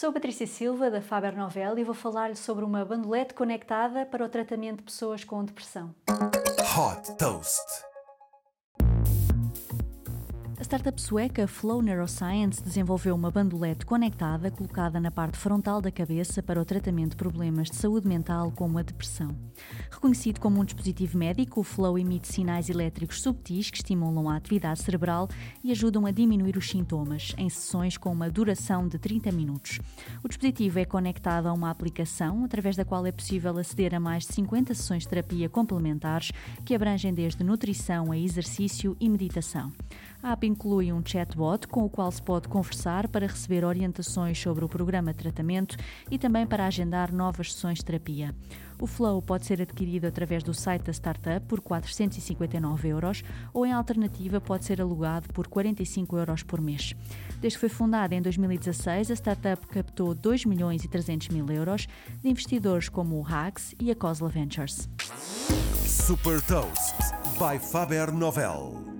Sou Patrícia Silva, da Faber Novel, e vou falar-lhe sobre uma bandolete conectada para o tratamento de pessoas com depressão. Hot Toast. A startup sueca Flow Neuroscience desenvolveu uma bandolete conectada colocada na parte frontal da cabeça para o tratamento de problemas de saúde mental como a depressão. Reconhecido como um dispositivo médico, o Flow emite sinais elétricos subtis que estimulam a atividade cerebral e ajudam a diminuir os sintomas, em sessões com uma duração de 30 minutos. O dispositivo é conectado a uma aplicação através da qual é possível aceder a mais de 50 sessões de terapia complementares que abrangem desde nutrição a exercício e meditação. A app inclui um chatbot com o qual se pode conversar para receber orientações sobre o programa de tratamento e também para agendar novas sessões de terapia. O Flow pode ser adquirido através do site da startup por 459 euros ou, em alternativa, pode ser alugado por 45 euros por mês. Desde que foi fundada em 2016, a startup captou 2 milhões e 300 mil euros de investidores como o Hags e a Cosla Ventures. Super Toast by Faber Novel.